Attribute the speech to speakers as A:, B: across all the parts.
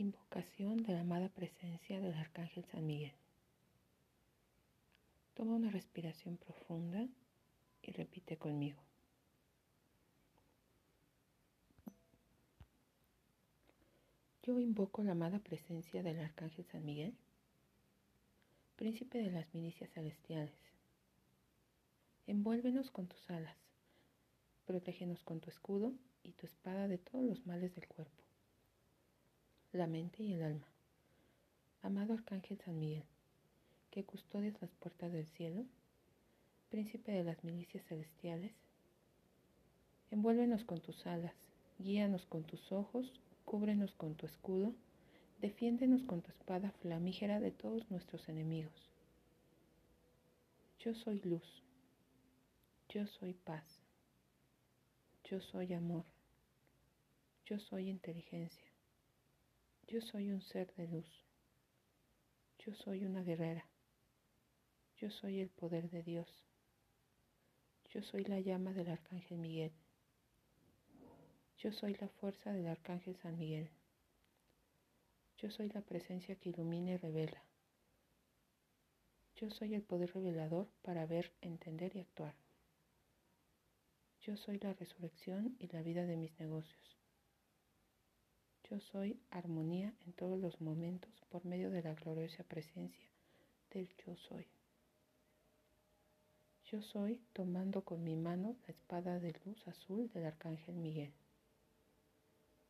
A: Invocación de la amada presencia del Arcángel San Miguel. Toma una respiración profunda y repite conmigo. Yo invoco la amada presencia del Arcángel San Miguel, príncipe de las milicias celestiales. Envuélvenos con tus alas, protégenos con tu escudo y tu espada de todos los males del cuerpo la mente y el alma. Amado Arcángel San Miguel, que custodias las puertas del cielo, príncipe de las milicias celestiales, envuélvenos con tus alas, guíanos con tus ojos, cúbrenos con tu escudo, defiéndenos con tu espada flamígera de todos nuestros enemigos. Yo soy luz, yo soy paz, yo soy amor, yo soy inteligencia. Yo soy un ser de luz. Yo soy una guerrera. Yo soy el poder de Dios. Yo soy la llama del Arcángel Miguel. Yo soy la fuerza del Arcángel San Miguel. Yo soy la presencia que ilumina y revela. Yo soy el poder revelador para ver, entender y actuar. Yo soy la resurrección y la vida de mis negocios. Yo soy armonía en todos los momentos por medio de la gloriosa presencia del yo soy. Yo soy tomando con mi mano la espada de luz azul del Arcángel Miguel.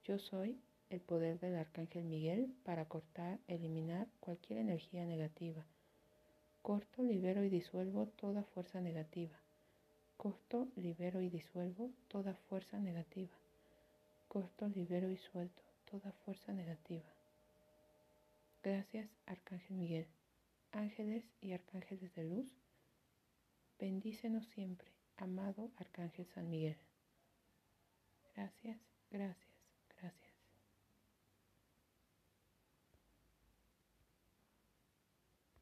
A: Yo soy el poder del Arcángel Miguel para cortar, eliminar cualquier energía negativa. Corto, libero y disuelvo toda fuerza negativa. Corto, libero y disuelvo toda fuerza negativa. Corto, libero y suelto toda fuerza negativa. Gracias, Arcángel Miguel. Ángeles y arcángeles de luz, bendícenos siempre, amado Arcángel San Miguel. Gracias, gracias.